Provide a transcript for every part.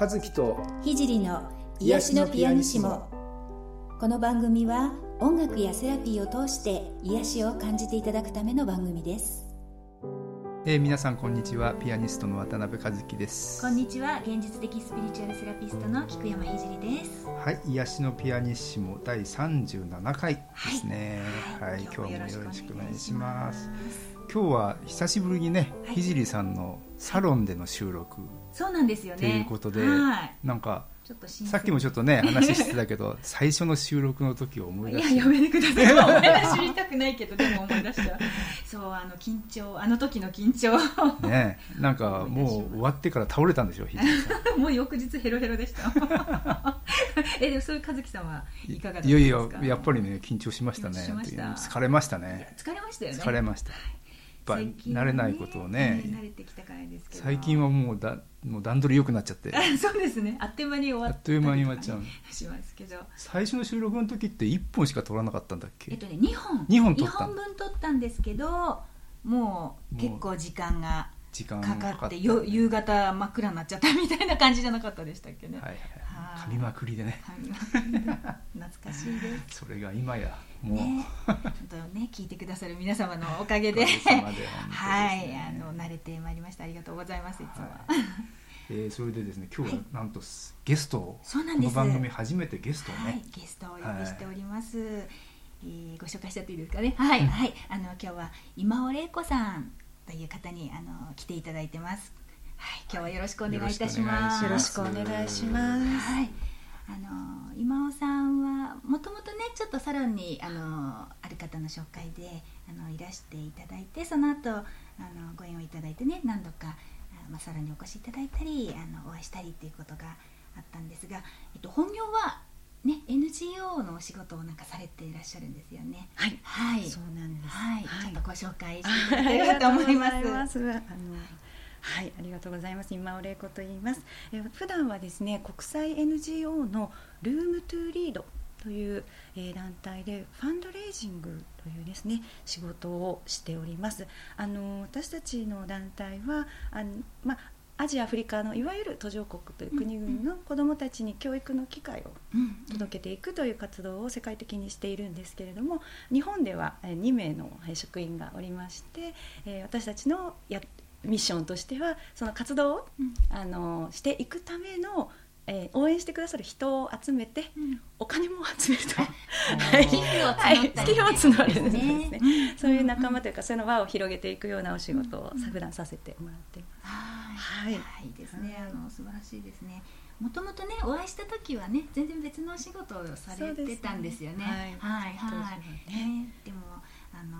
和樹と聖の癒しのピアニシモ。この番組は音楽やセラピーを通して癒しを感じていただくための番組です。えー、皆さんこんにちは。ピアニストの渡辺和樹です。こんにちは。現実的スピリチュアルセラピストの菊山聖です。はい。癒しのピアニッシモ第37回ですね。はい、はい、今日もよろしくお願いします今日は久しぶりにね、はい、聖さんのサロンでの収録。そうなんですよね。ということで、はい、なんかさっきもちょっとね話してたけど 最初の収録の時を思い出して。いややめてください。思い出知りたくないけどでも思い出した。そうあの緊張あの時の緊張。ねなんかもう終わってから倒れたんでしょう もう翌日ヘロヘロでした。えでもそういう和樹さんはいかがですか？いやいややっぱりね緊張しましたね。疲れましたね。疲れましたよね。疲れました、ぱ慣れないことをね、慣れてきたからですけど。最近はもうだもう段取り良くなっちゃって。そうですね。あっという間に終わっあっという間に終わっちゃう。しますけど。最初の収録の時って1本しか撮らなかったんだっけ？えっとね2本。2本撮った2本分撮ったんですけどもう結構時間が時間かかって。よ夕方真っ暗になっちゃったみたいな感じじゃなかったでしたっけね。はいはい噛みまくりでね。懐かしいです。それが今やもう、ね、とね聞いてくださる皆様のおかげで。はい。あの慣れてまいりました。ありがとうございますいつも、はい。えー、それでですね今日はなんと、はい、ゲストをそうなんです。この番組初めてゲストをね、はい、ゲストをお呼びしております、はい、えー、ご紹介しちゃっていいですかね。はい、うん、はい。あの今日は今尾玲子さんという方にあの来ていただいてますはい、今日はよろしくお願いいたします。よろしくお願いします。はい。あの今尾さんはもともとねちょっとサロンにあのある方の紹介であのいらしていただいてその後あのご縁をいただいてね何度か、まあ、サロンにお越しいただいたりあのお会いしたりっていうことがあったんですが、えっと、本業はね NGO のお仕事をなんかされていらっしゃるんですよね。はい。はい。そうなんです。はい。はい、ちょっとご紹介していただければと思います。あの、はいはいありがとうございます。今尾玲子と言います。え普段はですね国際 NGO のルームトゥーリードという、えー、団体でファンドレイジングというですね仕事をしております。あの私たちの団体はあのまあアジア、アフリカのいわゆる途上国という国々の子どもたちに教育の機会を届けていくという活動を世界的にしているんですけれども日本では2名の職員がおりまして私たちのやミッションとしてはその活動を、うん、あのしていくためのえー、応援してくださる人を集めて、うん、お金も集めると、はい、寄付を募るんですね、ね、そういう仲間というか、その輪を広げていくようなお仕事を普段させてもらっています、はい、はい、ですね、あの素晴らしいですね。もともとねお会いした時はね全然別のお仕事をされてたんですよね、ね、はい。はい。はい、ね、でもあの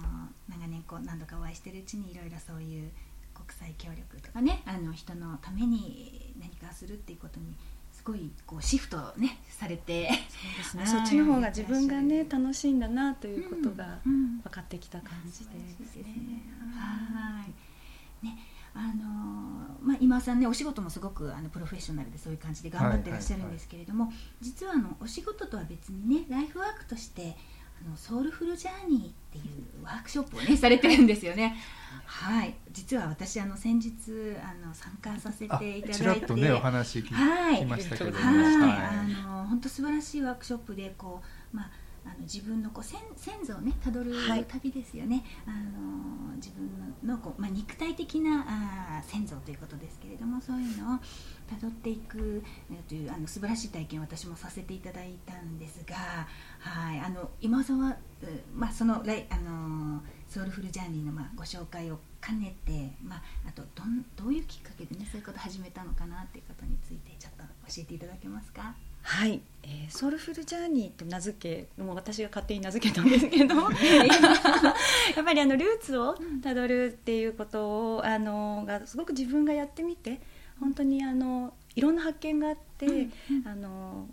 長年こう何度かお会いしてるうちにいろいろそういう国際協力とかねあの人のために何かするっていうことにすごいこうシフトねされてそうですね、そっちの方が自分がね楽しいんだなということが分かってきた感じで。すね。はい。ねあのまあ、今さんねお仕事もすごくあのプロフェッショナルでそういう感じで頑張ってらっしゃるんですけれども、実はあのお仕事とは別にねライフワークとしてあのソウルフルジャーニーっていうワークショップをねされてるんですよね。はい、実は私あの先日あの参加させていただいて、ちらっとねお話聞きましたけど、はい、あの本当素晴らしいワークショップでこうまああの自分のこう先先祖をねたどる旅ですよね、はい、あの自分のこう、まあ、肉体的なあ先祖ということですけれどもそういうのをたどっていくというあの素晴らしい体験を私もさせていただいたんですが、はい、あの今沢は、まあ、その来あのソウルフルジャーニーのまあご紹介を兼ねて、まあ、あとどんどういうきっかけでねそういうことを始めたのかなっていうことについてちょっと教えていただけますか？はい、えー、ソウルフルジャーニーと名付けもう私が勝手に名付けたんですけど やっぱりあのルーツをたどるっていうことをあのがすごく自分がやってみて本当にあのいろんな発見があって、うんうん、あの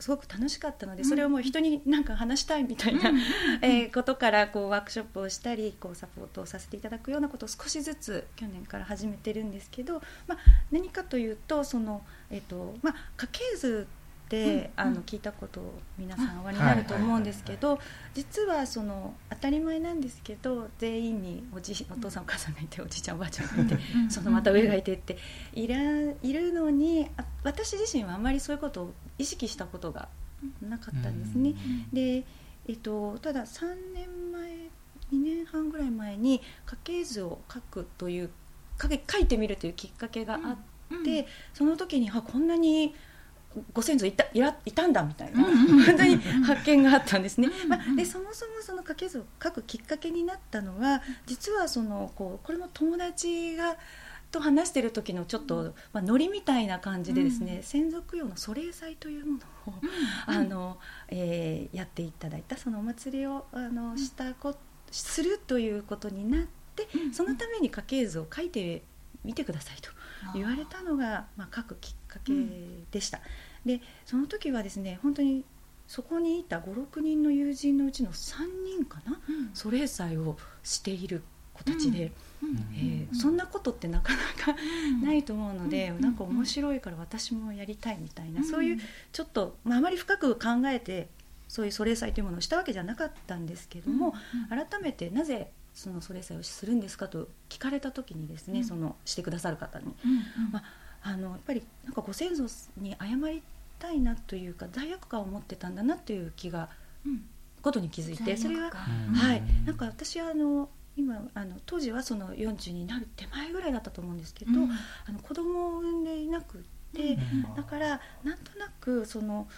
すごく楽しかったのでそれをもう人になんか話したいみたいな、えことからこうワークショップをしたりこうサポートをさせていただくようなことを少しずつ去年から始めてるんですけど、まあ、何かというとその、えーとまあ、家系図ってあの聞いたことを皆さんおありになると思うんですけど実はその当たり前なんですけど全員におじお父さんお母さんがいておじいちゃんおばあちゃんがいてそのまた上がいてっていらいるのに私自身はあんまりそういうことを意識したことがなかったんですね。でえっと、ただ3年前2年半ぐらい前に家系図を書くという書いてみるというきっかけがあって、その時にあこんなにご先祖いたいらいたんだみたいな、本当に発見があったんですね。まあ、でそもそもその家系図を書くきっかけになったのは実はそのこうこれも友達がと話してる時のちょっと、まあ、ノリみたいな感じでですね、うん、専属用の祖霊祭というものを、うん、あのえー、やっていただいた。そのお祭りをあのしたこするということになって、そのために家系図を書いてみてくださいと言われたのが、まあ、書くきっかけでした。でその時はですね本当にそこにいた56人の友人のうちの3人かな、祖霊祭をしている子たちで、えー、そんなことってなかなかないと思うので、うん、なんか面白いから私もやりたいみたいな、うん、そういうちょっと、まあ、あまり深く考えてそういう祖霊祭というものをしたわけじゃなかったんですけども、うん、改めてなぜその祖霊祭をするんですかと聞かれた時にですね、そのしてくださる方に、まあ、あのやっぱりなんかご先祖に謝りたいなというか罪悪感を持ってたんだなという気が、ことに気づいてそれは、はい。なんか私はあの今あの当時はその40になる手前ぐらいだったと思うんですけど、うん、あの子供を産んでいなくて、うん、だからなんとなくその。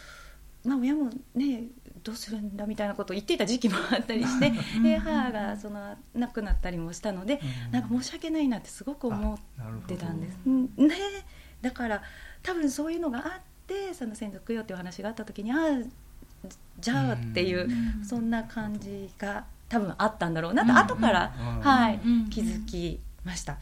まあ、親もねどうするんだみたいなことを言っていた時期もあったりしてで母がその亡くなったりもしたので、うん、なんか申し訳ないなってすごく思ってたんです。ね、だから多分そういうのがあってその先祖供養っていう話があった時にああじゃあっていう、そんな感じが多分あったんだろうなと、後から、はい、気づきました。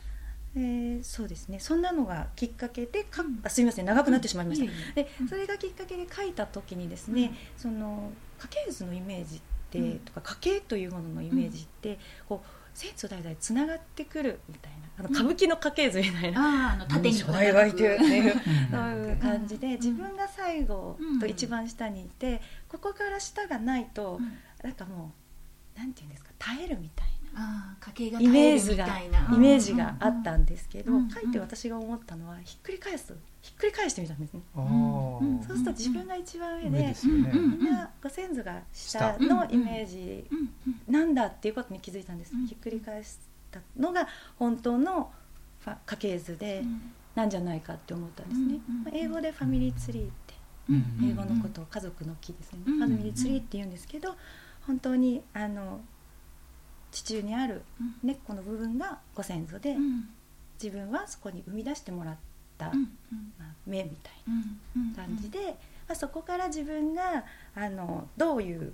えー、そうですね。そんなのがきっかけでかあすみません長くなってしまいました、でそれがきっかけで書いた時にですね、その家系図のイメージって、とか家系というもののイメージって、こう先祖代々つながってくるみたいなあの歌舞伎の家系図みたいな、あの縦に初代がいてっていうそういう感じで、自分が最後と一番下にいて、ここから下がないと、なんかもうなんていうんですか耐えるみたいなイメージがイメージがあったんですけど、書いて私が思ったのはひっくり返すひっくり返してみたんですね、そうすると自分が一番上で、みんなご先祖が下のイメージなんだっていうことに気づいたんです、ひっくり返したのが本当の家系図でなんじゃないかって思ったんですね、英語でファミリーツリーって英語のことを家族の木ですね、ファミリーツリーって言うんですけど、本当にあの地中にある根っこの部分がご先祖で、自分はそこに生み出してもらった、まあ、芽みたいな感じで、まあ、そこから自分があのどういう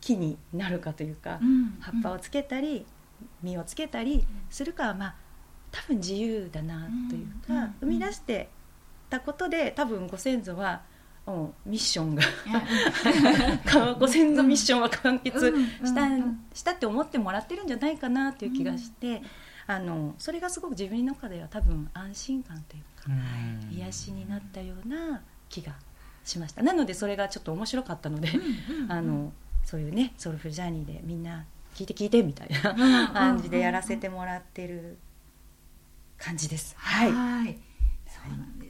木になるかというか、葉っぱをつけたり実をつけたりするかはまあ多分自由だなというか、生み出してたことで多分ご先祖はミッションが。ご先祖ミッションは完結した,、したって思ってもらってるんじゃないかなっていう気がして、あのそれがすごく自分の中では多分安心感というか、癒しになったような気がしました。なのでそれがちょっと面白かったので、あのそういうねソルフジャーニーでみんな聞いて聞いてみたいな感じでやらせてもらってる感じです。はい、はい。そうなんです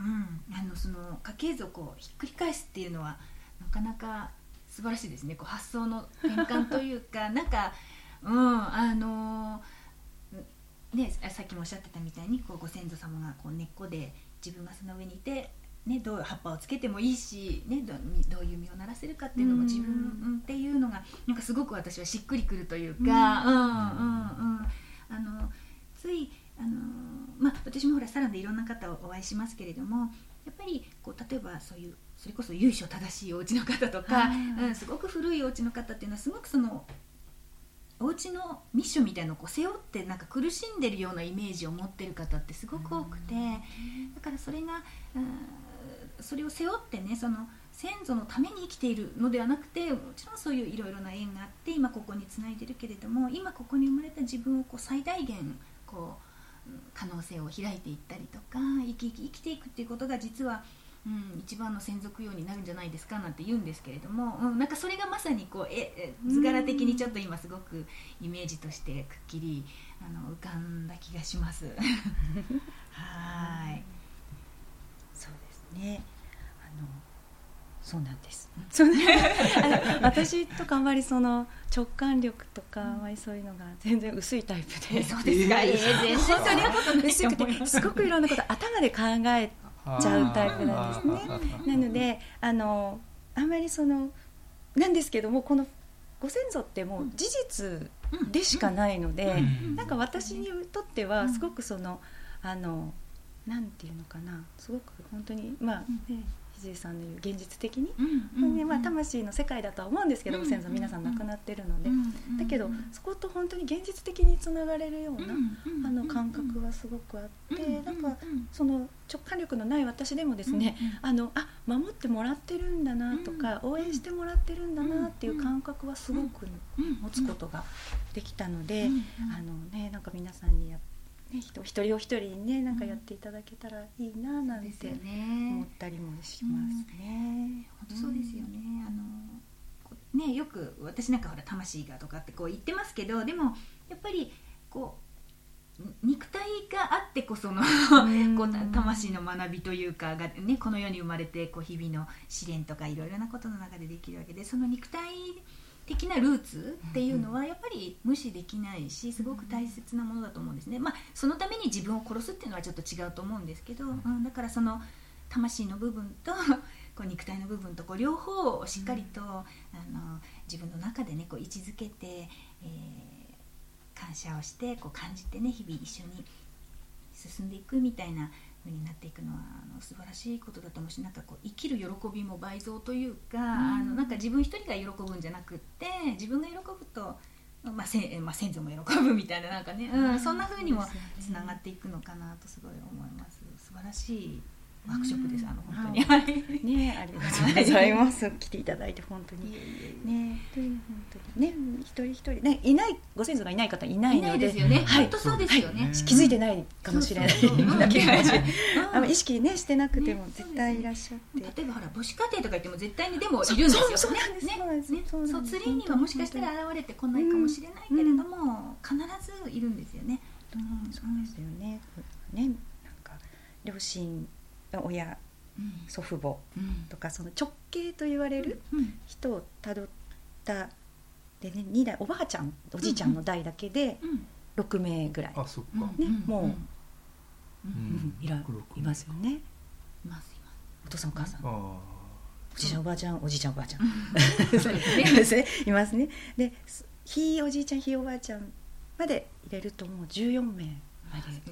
うん、あのその家系図をこうひっくり返すっていうのはなかなか素晴らしいですね。こう発想の転換というか なんか、うん、あのね、さっきもおっしゃってたみたいにこうご先祖様がこう根っこで自分がその上にいて、ね、どう葉っぱをつけてもいいし、ね、どどういう実をならせるかっていうのも自分っていうのがなんかすごく私はしっくりくるというか、うん。うんうん、あのついあのまあ、私もほらサロンでいろんな方をお会いしますけれどもやっぱりこう例えばそういうそれこそ由緒正しいお家の方とか、うん、すごく古いお家の方っていうのはすごくそのお家のミッションみたいのをこう背負ってなんか苦しんでるようなイメージを持ってる方ってすごく多くて、だからそれが、うん、それを背負ってねその先祖のために生きているのではなくてもちろんそういういろいろな縁があって今ここにつないでるけれども今ここに生まれた自分をこう最大限こう可能性を開いていったりとか生き生き生きていくっていうことが実はうん、一番の専属用になるんじゃないですかなんて言うんですけれども、うん、なんかそれがまさにこうえ図柄的にちょっと今すごくイメージとしてくっきりあの浮かんだ気がします。はい。そうですね。あのそうなんです。私とかあんまりその直感力とかあんまりそういうのが全然薄いタイプで。そうですか。えー、全然そんなこと薄くてすごくいろんなこと頭で考えちゃうタイプなんですね。なのであのあんまりそのなんですけどもこのご先祖ってもう事実でしかないので、なんか私にとってはすごくそのあのなんていうのかな。すごく本当にまあ、ね、藤井さんの言う現実的に、うんうん、まあ、魂の世界だとは思うんですけど、うん、先祖皆さん亡くなってるので、だけどそこと本当に現実的につながれるような、あの感覚はすごくあって、なんかその直感力のない私でもですね、あのあ守ってもらってるんだなとか、応援してもらってるんだなっていう感覚はすごく持つことができたので、あのねなんか皆さんにやってね、一人お一人にねなんかやっていただけたらいいななんて思ったりもしますね。本当そうですよね。あのねよく私なんかほら魂がとかってこう言ってますけどでもやっぱりこう肉体があってこそのこう魂の学びというかが、ね、この世に生まれてこう日々の試練とかいろいろなことの中でできるわけでその肉体的なルーツっていうのはやっぱり無視できないしすごく大切なものだと思うんですね、まあ、そのために自分を殺すっていうのはちょっと違うと思うんですけど、うん、だからその魂の部分と こう肉体の部分とこう両方をしっかりと、あの自分の中でねこう位置づけて、えー、感謝をしてこう感じてね日々一緒に進んでいくみたいな風になっていくのはあの素晴らしいことだと思うしなんかこう生きる喜びも倍増というか、うん、あのなんか自分一人が喜ぶんじゃなくって自分が喜ぶと、まあせまあ、先祖も喜ぶみたいななんかね、うん、そんな風にもつながっていくのかなとすごい思います。素晴らしいワークショップです、あの本当に、はい、ねありがとうございます、来ていただいて本当に。ね本当にね一人一人。ねいないご先祖がいない方いないので。ですよね、はい、本当そうですよね、気づいてないかもしれない だけあの意識ねしてなくても絶対いらっしゃって、例えばほら母子家庭とか言っても絶対にでもいるんですよね。そうなんですねそうツリーにはもしかしたら現れてこないかもしれないけれども、必ずいるんです。よね、うん、そうですよねねなんか両親親、祖父母とか、その直系と言われる人をたどったでね2代おばあちゃんおじいちゃんの代だけで6名ぐらい、あそっか、ね、もう、いらいますよね。いますお父さんお母さん。おじいちゃんおばあちゃんおじいちゃんおばあちゃん。いますね。でひいおじいちゃんひいおばあちゃんまで入れるともう14名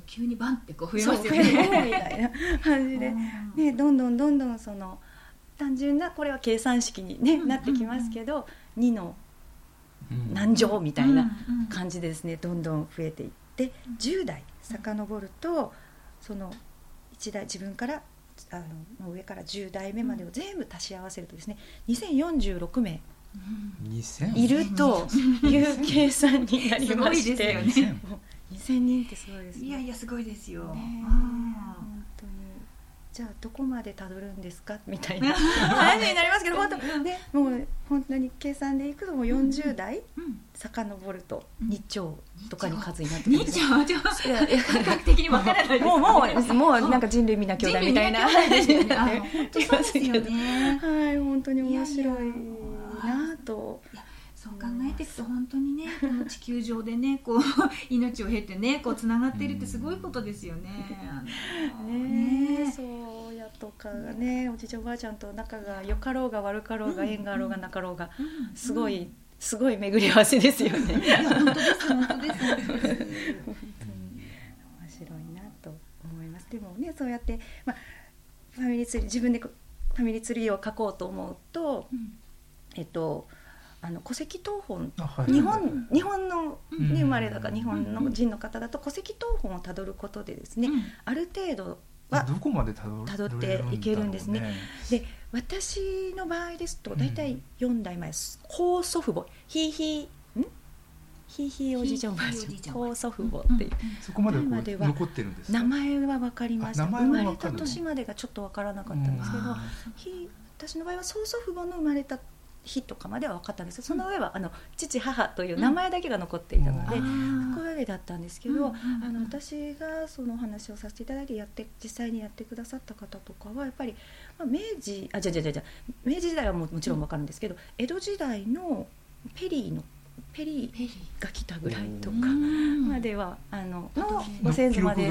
急にバンってこう増えますよね。みたいな感じで、ね、どんどんどんどんその単純なこれは計算式に、ねなってきますけど2の何乗みたいな感じでですね。どんどん増えていって10代遡るとその1代自分からあの上から10代目までを全部足し合わせるとですね2046名いるという計算になりまして、ね、2000人ってすごいです、ね、いやいやすごいですよ、ね、本当に。じゃあどこまでたどるんですか？みたいな。話になりますけど本当ねもう本当に計算でいくともう40代。遡ると2兆とかに数になってくる。んです2兆感覚的にわからないもうもうもうなんか人類皆兄弟みたいな。で すよねですよね。はい本当に面白いなと。そう考えていくと本当にねこの地球上でねこう 命を経てねこうつながっているってすごいことですよね。ねねそうやとかがねおじいちゃんおばあちゃんと仲が良かろうが悪かろうが、縁があろうがなかろうが、すごい、すごい巡り合わせですよね。本当です本当です。面白いなと思います。でもねそうやってまあファミリーツリー自分でファミリーツリーを書こうと思うと、うん、えっと。あの戸籍謄本、日本日本のに生まれたか日本の人の方だと戸籍謄本をたどることでですね、ある程度はどこまでたどっていけるんですね。で私の場合ですと大体4代前高祖父母ひいひいん？ひいひいおじいちゃんおばあちゃん高祖父母っていう、そこまで残ってるんです名前は分かりました生まれた年までがちょっと分からなかったんですけど、ひ私の場合は曽祖父母の生まれた日とかまでは分かったんですその上はあの父母という名前だけが残っていたので、ここまでだったんですけど、あの私がそのお話をさせていただいてやって実際にやってくださった方とかはやっぱり、まあ、明治あじゃじゃじゃじゃ明治時代はももちろん分かるんですけど江戸時代のペリーのペリーが来たぐらいとかまではあののご先祖まで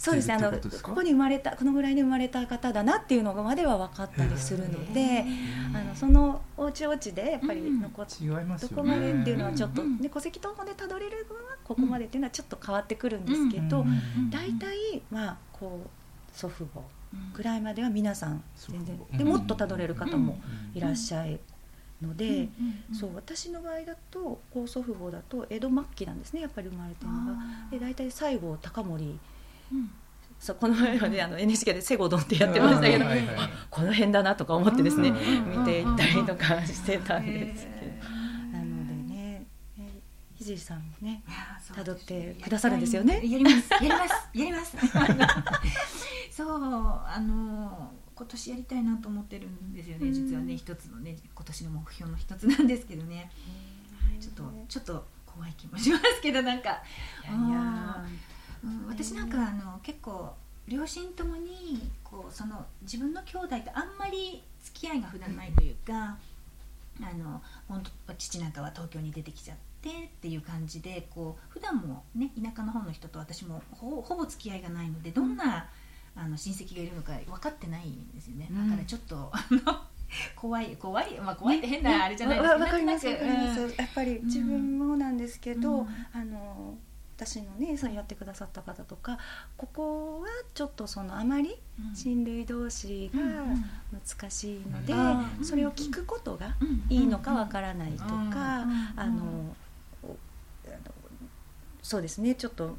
そうですね。あのここに生まれたこのぐらいに生まれた方だなっていうのがまでは分かったりするのであのそのおうちおうちでやっぱり残っ、うん、どこまでっていうのはちょっと、ね、戸籍謄本でたどれるのはここまでっていうのはちょっと変わってくるんですけど大体まあこう祖父母ぐらいまでは皆さん全然でもっとたどれる方もいらっしゃいので、そう私の場合だと高祖父母だと江戸末期なんですねやっぱり生まれてるのが。で大体西郷隆盛そうこの前はねあの NHK で「セゴドン」ってやってましたけど、はいはい、この辺だなとか思ってですね見ていったりとかしてたんですけど。なのでねひさんもねたどってくださるんですよね。やります。やります。やります。そうあの今年やりたいなと思ってるんですよね実はね一つのね今年の目標の一つなんですけどね。ちょっとちょっと怖い気もしますけどなんか。いやいやうん、私なんかあの結構両親ともにこうその自分の兄弟とあんまり付き合いが普段ないというか、うん、あの本当父なんかは東京に出てきちゃってっていう感じでこう普段もね田舎の方の人と私もほぼ付き合いがないのでどんな、あの親戚がいるのか分かってないんですよね、だからちょっとあの 怖い怖いまあ怖いって変なあれじゃない。ですか、ね、かります。やっぱり自分もなんですけど、あの私のねそのやってくださった方とかここはちょっとそのあまり親類同士が難しいので、それを聞くことがいいのかわからないとか、あのそうですねちょっと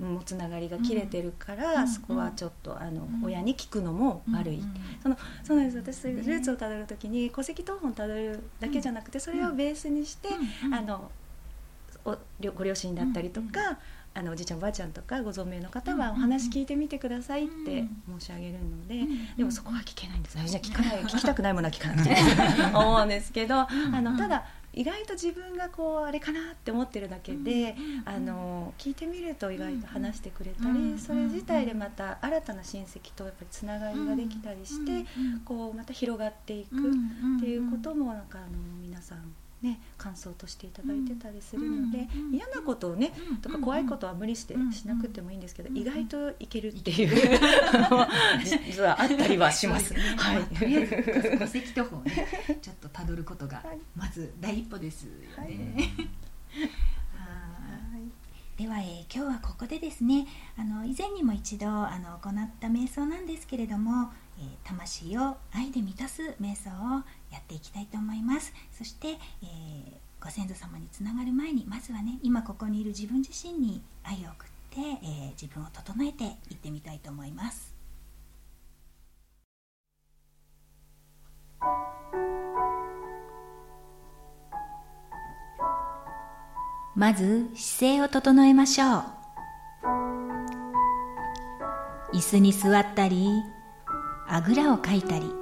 もつながりが切れてるから、そこはちょっとあの、親に聞くのも悪い、そのそうなんです。私ルーツをたどる時に戸籍謄本たどるだけじゃなくてそれをベースにして、あのおご両親だったりとか、あのおじいちゃんおばあちゃんとかご存命の方はお話聞いてみてくださいって申し上げるので、でもそこは聞けないんですじゃ聞かない聞きたくないものは聞かなくて思うんですけどあのただ意外と自分がこうあれかなって思ってるだけで、あの聞いてみると意外と話してくれたり、それ自体でまた新たな親戚とやっぱりつながりができたりして、こうまた広がっていくっていうこともなんかあの皆さんね、感想としていただいてたりするので、うん、嫌なことをね、とか怖いことは無理してしなくてもいいんですけど、意外といけるっていう実はあったりはします。はい。とりあえず戸籍謄本ね、ちょっとたどることがまず第一歩ですよね。では、えー、今日はここでですねあの以前にも一度あの行った瞑想なんですけれども、えー、魂を愛で満たす瞑想をやっていきたいと思います。そして、えー、ご先祖様につながる前にまずはね今ここにいる自分自身に愛を送って、えー、自分を整えていってみたいと思います。まず姿勢を整えましょう。椅子に座ったりあぐらをかいたり。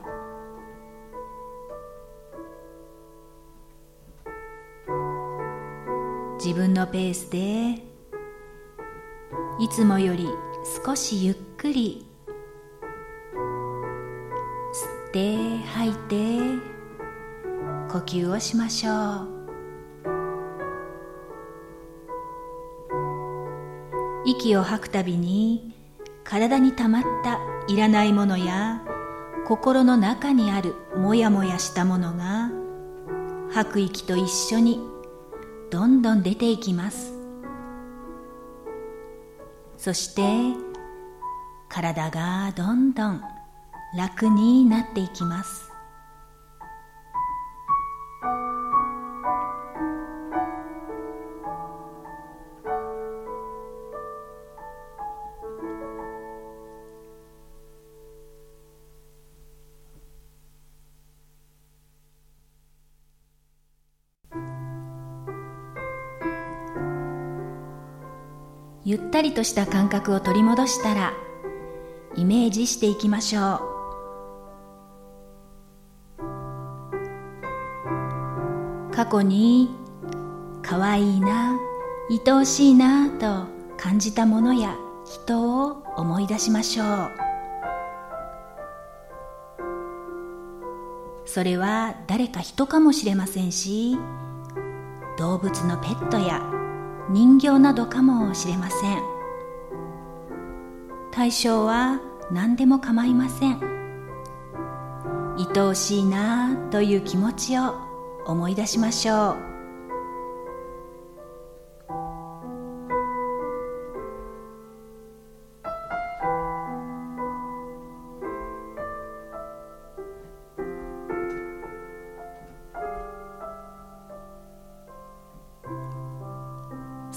自分のペースで。いつもより少しゆっくり。吸って吐いて。呼吸をしましょう。息を吐くたびに体にたまったいらないものや心の中にあるもやもやしたものが吐く息と一緒にどんどん出ていきます。そして体がどんどん楽になっていきます。ゆったりとした感覚を取り戻したらイメージしていきましょう。過去に可愛いな愛おしいなと感じたものや人を思い出しましょう。それは誰か人かもしれませんし動物のペットや人形などかもしれません。対象は何でも構いません。愛おしいなという気持ちを思い出しましょう。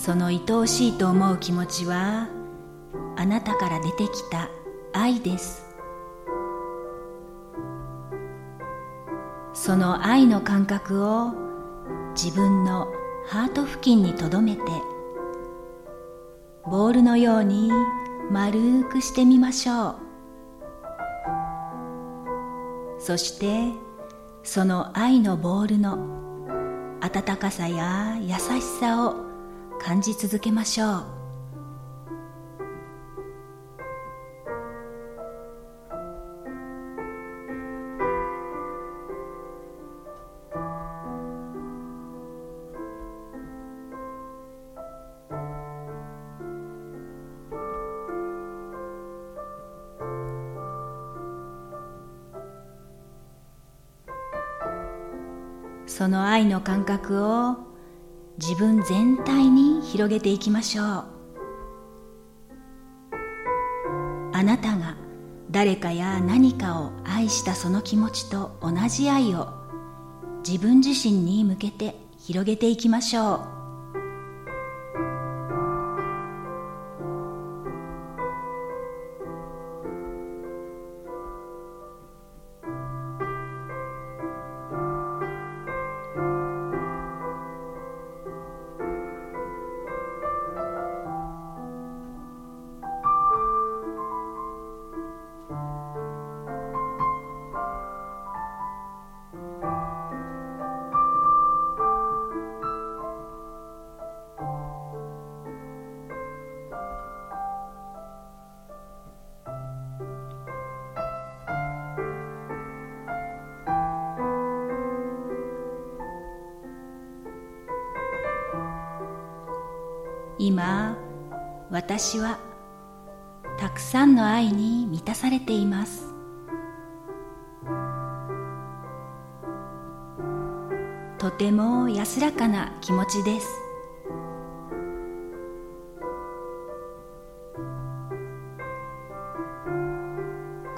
その愛おしいと思う気持ちはあなたから出てきた愛です。その愛の感覚を自分のハート付近にとどめてボールのように丸くしてみましょう。そしてその愛のボールの温かさや優しさを感じ続けましょう。その愛の感覚を自分全体に広げていきましょう。あなたが誰かや何かを愛したその気持ちと同じ愛を自分自身に向けて広げていきましょう。私はたくさんの愛に満たされています。とても安らかな気持ちです。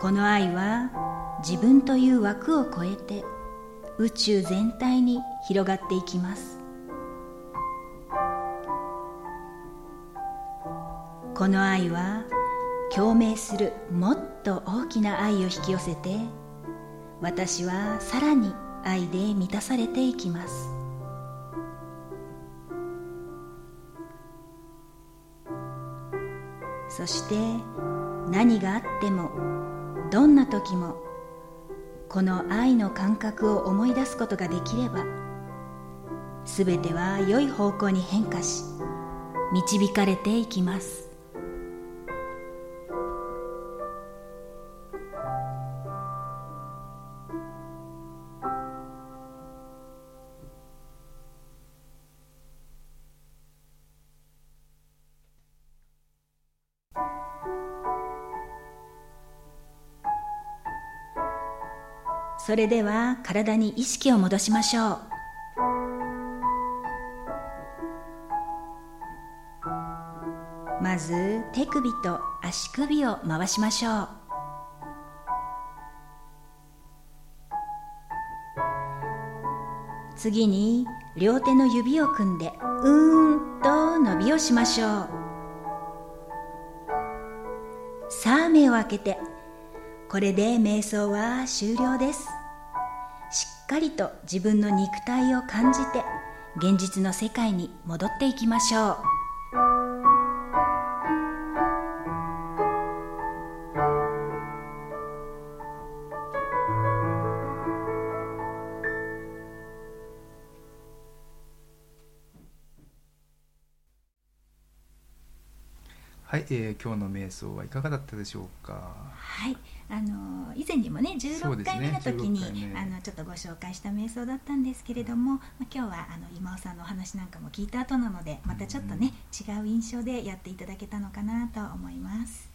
この愛は自分という枠を超えて宇宙全体に広がっていきます。この愛は共鳴するもっと大きな愛を引き寄せて私はさらに愛で満たされていきます。そして何があってもどんな時もこの愛の感覚を思い出すことができればすべては良い方向に変化し導かれていきます。それでは体に意識を戻しましょう。まず手首と足首を回しましょう。次に両手の指を組んでうーんと伸びをしましょう。さあ目を開けてこれで瞑想は終了です。かりと自分の肉体を感じて現実の世界に戻っていきましょう。えー、今日の瞑想はいかがだったでしょうか？はい、あの以前にもね16回目の時に、ねあのちょっとご紹介した瞑想だったんですけれども、まあ、今日はあの今尾さんのお話なんかも聞いた後なのでまたちょっとね、違う印象でやっていただけたのかなと思います。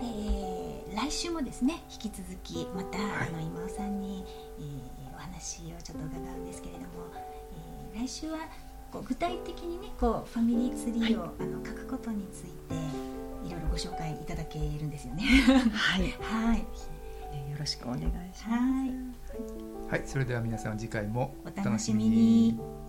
えー、来週もですね引き続きまた、はい、あの今尾さんに、えー、お話をちょっと伺うんですけれども、えー、来週はこう具体的にねこうファミリーツリーを、はい、あの書くことについていろいろご紹介いただけるんですよね。はい、はい、よろしくお願いします。はい、はい、それでは皆さん次回もお楽しみに。